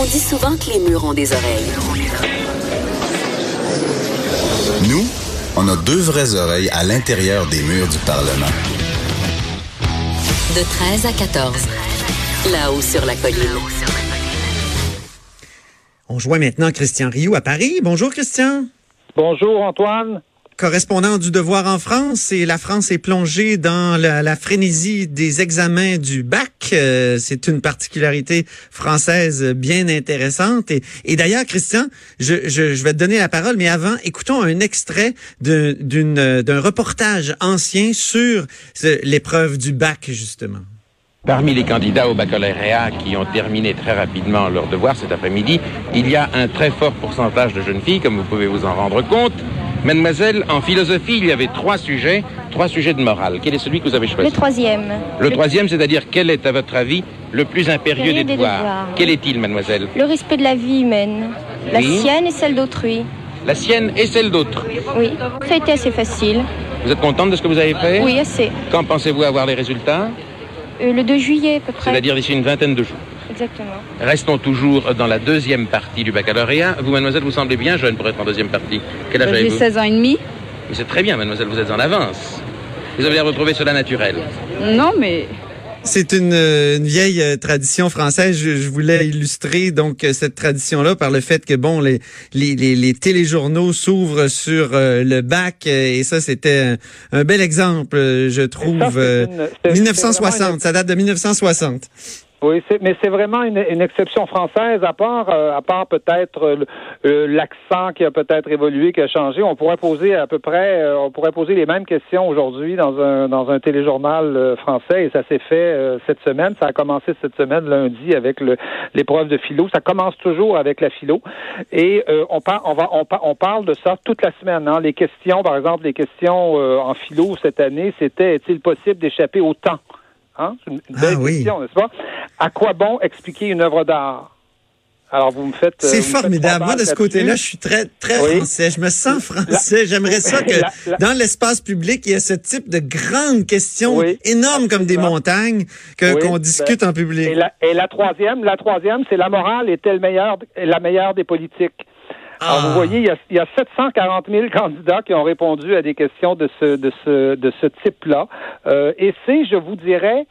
On dit souvent que les murs ont des oreilles. Nous, on a deux vraies oreilles à l'intérieur des murs du Parlement. De 13 à 14. Là-haut sur la colline. On joint maintenant Christian Rioux à Paris. Bonjour Christian. Bonjour Antoine correspondant du Devoir en France et la France est plongée dans la, frénésie des examens du bac. Euh, c'est une particularité française bien intéressante. Et, d'ailleurs, Christian, je, vais te donner la parole, mais avant, écoutons un extrait d'un reportage ancien sur l'épreuve du bac, justement. Parmi les candidats au baccalauréat qui ont terminé très rapidement leur devoir cet après-midi, il y a un très fort pourcentage de jeunes filles, comme vous pouvez vous en rendre compte, Mademoiselle, en philosophie, il y avait trois sujets, trois sujets de morale. Quel est celui que vous avez choisi Le troisième. Le, troisième, c'est-à-dire quel est, à votre avis, le plus impérieux des, devoirs. Quel est-il, mademoiselle Le respect de la vie humaine. La sienne et celle d'autrui. La sienne et celle d'autre Oui, ça a été assez facile. Vous êtes contente de ce que vous avez fait Oui, assez. Quand pensez-vous avoir les résultats euh, Le 2 juillet, à peu près. C'est-à-dire d'ici une vingtaine de jours Exactement. Restons toujours dans la deuxième partie du baccalauréat. Vous, mademoiselle, vous semblez bien jeune pour être en deuxième partie. Quel âge euh, avez-vous J'ai 16 ans et demi. c'est très bien, mademoiselle, vous êtes en avance. Vous avez retrouvé cela naturel. Non, mais c'est une, vieille euh, tradition française. Je, voulais illustrer donc cette tradition-là par le fait que bon, les les, les, téléjournaux s'ouvrent sur euh, le bac et ça c'était un, bel exemple, je trouve. 1960, ça date de 1960. Oui, mais c'est vraiment une, exception française, à part, euh, à part peut-être euh, euh, l'accent qui a peut-être évolué, qui a changé. On pourrait poser à peu près, on pourrait poser les mêmes questions aujourd'hui dans un dans un téléjournal français, et ça s'est fait cette semaine. Ça a commencé cette semaine lundi avec l'épreuve de philo. Ça commence toujours avec la philo, et on, parle, on va on, on parle de ça toute la semaine. Hein. Les questions, par exemple, les questions en philo cette année, c'était est-il possible d'échapper au temps? Hein? C'est une belle ah question, n'est-ce pas? À quoi bon expliquer une œuvre d'art? Alors, vous me faites. Euh, c'est formidable. Moi, de ce côté-là, je suis très, très français. Je me sens français. J'aimerais ça que dans l'espace public, il y ait ce type de grandes questions énormes comme des montagnes que, qu'on discute en public. Et la, et la troisième, la troisième, c'est la morale est-elle meilleure, la meilleure des politiques? Alors, vous ah. voyez, il y, a, il y, a, 740 000 candidats qui ont répondu à des questions de ce, de ce, de ce type-là. Euh, et c'est, je vous dirais,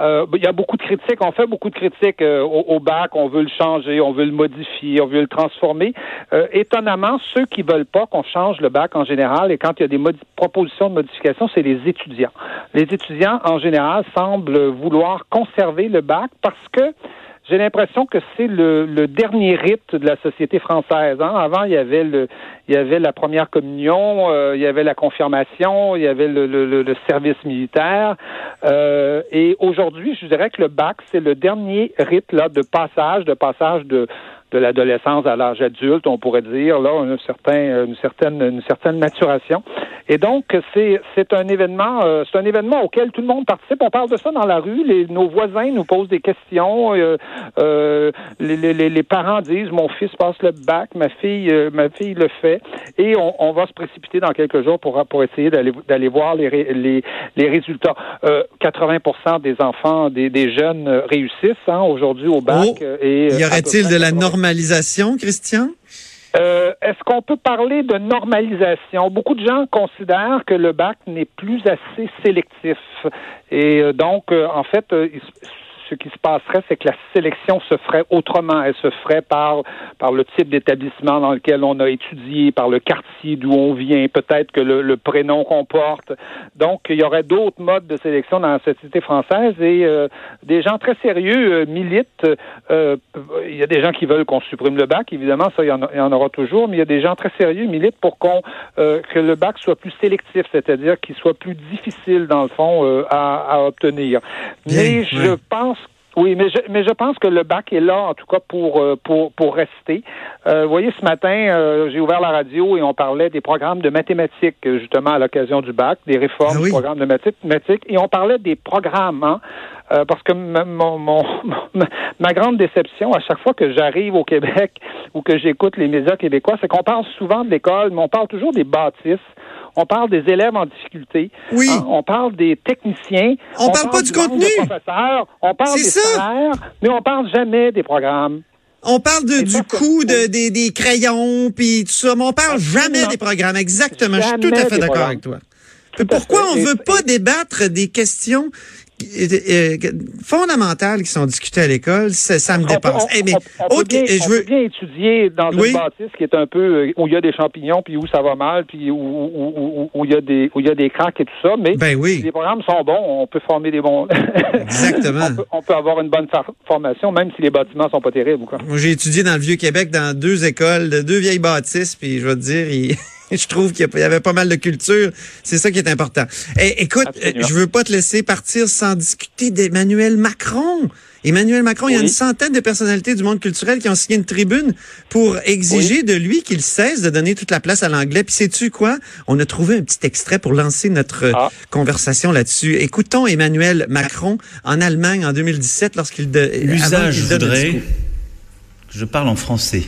euh, il y a beaucoup de critiques. On fait beaucoup de critiques euh, au, bac. On veut le changer, on veut le modifier, on veut le transformer. Euh, étonnamment, ceux qui veulent pas qu'on change le bac en général, et quand il y a des propositions de modification, c'est les étudiants. Les étudiants, en général, semblent vouloir conserver le bac parce que j'ai l'impression que c'est le, le, dernier rite de la société française. Hein. Avant, il y avait le, il y avait la première communion, euh, il y avait la confirmation, il y avait le, le, le service militaire. Euh, et aujourd'hui, je dirais que le bac, c'est le dernier rite là de passage, de passage de de l'adolescence à l'âge adulte, on pourrait dire, là, un certain, une certaine, une certaine maturation. Et donc, c'est, c'est un événement, euh, c'est un événement auquel tout le monde participe. On parle de ça dans la rue. Les, nos voisins nous posent des questions. Euh, euh, les, les, les, parents disent mon fils passe le bac, ma fille, ma fille le fait, et on, on, va se précipiter dans quelques jours pour pour essayer d'aller d'aller voir les, les, les résultats. 80% des enfants, des, des jeunes réussissent hein, aujourd'hui au bac. Oh, et y aurait-il de la Christian? Euh, est-ce qu'on peut parler de normalisation? Beaucoup de gens considèrent que le bac n'est plus assez sélectif. Et euh, donc, euh, en fait, ce qui se passerait, c'est que la sélection se ferait autrement. Elle se ferait par, par le type d'établissement dans lequel on a étudié, par le quartier d'où on vient, peut-être que le, prénom qu'on porte. Donc, il y aurait d'autres modes de sélection dans la société française et euh, des gens très sérieux euh, militent. Euh, il y a des gens qui veulent qu'on supprime le bac, évidemment, ça, il y, en, aura toujours, mais il y a des gens très sérieux militent pour qu'on que le bac soit plus sélectif, c'est-à-dire qu'il soit plus difficile, dans le fond, à, à, obtenir. mais je pense Oui, mais je, mais je pense que le bac est là, en tout cas, pour, euh, pour, pour rester. Euh, vous voyez, ce matin, euh, j'ai ouvert la radio et on parlait des programmes de mathématiques, justement, à l'occasion du bac, des réformes Ah oui. du programme de mathématiques, et on parlait des programmes, hein, euh, parce que mon, mon, ma grande déception, à chaque fois que j'arrive au Québec ou que j'écoute les médias québécois, c'est qu'on parle souvent de l'école, mais on parle toujours des bâtisses. On parle des élèves en difficulté. Oui. Hein, on parle des techniciens. On parle pas du contenu. de professeurs. On parle des ça. salaires, mais on parle jamais des programmes. On parle de, du coût de, des, des crayons, puis tout ça, mais on parle jamais des programmes. Exactement, je suis tout à fait des d'accord avec toi. Tout Pourquoi on Et- veut pas débattre des questions fondamentales qui sont discutées à l'école? Ça, me dépasse. on- Eh, mais, autre- bien- je veux, bien étudier dans une bâtisse qui est un peu euh, où il y a des champignons, puis où ça va mal, puis où, il y a des où il y a des craques et tout ça. Mais Ben les programmes sont bons, on peut former des bons. Exactement. on, peut, avoir une bonne formation, même si les bâtiments sont pas terribles. J'ai étudié dans le Vieux-Québec, dans deux écoles, de deux vieilles bâtisses, puis je vais te dire, je trouve qu'il y avait pas mal de culture. C'est ça qui est important. Eh, écoute, Absolument. euh, je veux pas te laisser partir sans discuter d'Emmanuel Macron. Emmanuel Macron, il y a une centaine de personnalités du monde culturel qui ont signé une tribune pour exiger de lui qu'il cesse de donner toute la place à l'anglais. Puis sais-tu quoi? On a trouvé un petit extrait pour lancer notre euh, Ah. conversation là-dessus. Écoutons Emmanuel Macron en Allemagne en 2017 lorsqu'il L'usage voudrait que je parle en français.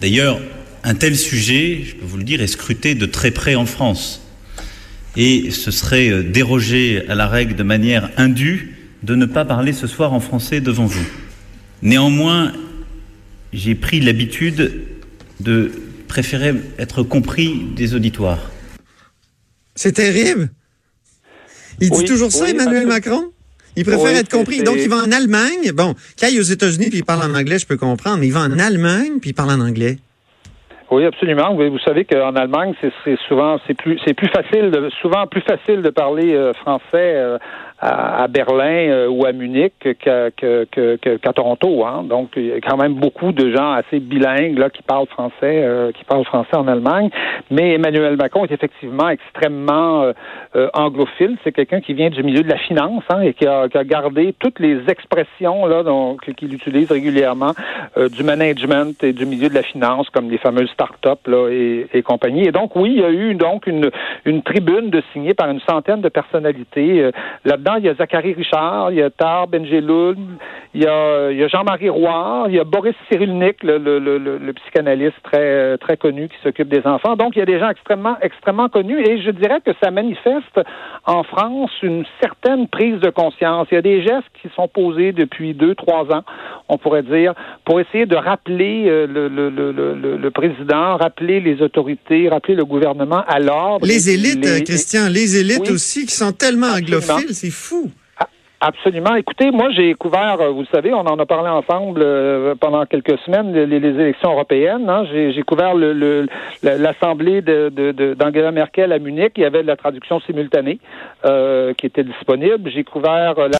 D'ailleurs, un tel sujet, je peux vous le dire, est scruté de très près en France. Et ce serait euh, déroger à la règle de manière indue de ne pas parler ce soir en français devant vous. Néanmoins, j'ai pris l'habitude de préférer être compris des auditoires. C'est terrible. Il dit Oui, toujours ça, oui, Emmanuel Macron? Il préfère Oui, être compris. Donc, il va en Allemagne. Bon, quand il est aux États-Unis puis il parle en anglais, je peux comprendre, mais il va en Allemagne puis il parle en anglais. Oui, absolument. Vous, savez qu'en Allemagne, c'est souvent c'est plus c'est plus facile, de, souvent plus facile de parler euh, français euh, à, Berlin euh, ou à Munich qu'à que- qu'à Toronto. Hein. Donc, il y a quand même beaucoup de gens assez bilingues là qui parlent français, qui parlent français en Allemagne. Mais Emmanuel Macron est effectivement extrêmement anglophile. C'est quelqu'un qui vient du milieu de la finance hein, et qui a, qui a gardé toutes les expressions là donc qu'il utilise régulièrement du management et du milieu de la finance, comme les fameuses start-up là, et, compagnie. Et donc, oui, il y a eu donc une, une tribune de signée par une centaine de personnalités. Euh, Là-dedans, il y a Zachary Richard, il y a Tar Benjeloun, il y a, il y a Jean-Marie Roy, il y a Boris Cyrulnik, le, le, le, le- psychanalyste très, très connu qui s'occupe des enfants. Donc, il y a des gens extrêmement, extrêmement connus et je dirais que ça manifeste en France une certaine prise de conscience. Il y a des gestes qui sont posés depuis deux, trois ans, on pourrait dire, pour essayer de rappeler euh, le, le, le, le, le président, rappeler les autorités, rappeler le gouvernement à l'ordre. Les élites, les- Christian, les élites Oui. aussi qui sont tellement Absolument. anglophiles, c'est fou. Absolument. Écoutez, moi, j'ai couvert, euh, vous le savez, on en a parlé ensemble euh, pendant quelques semaines, les, les élections européennes. hein. J'ai couvert le- le- la- l'Assemblée de- de- de- d'Angela Merkel à Munich. Il y avait de la traduction simultanée euh, qui était disponible. J'ai couvert la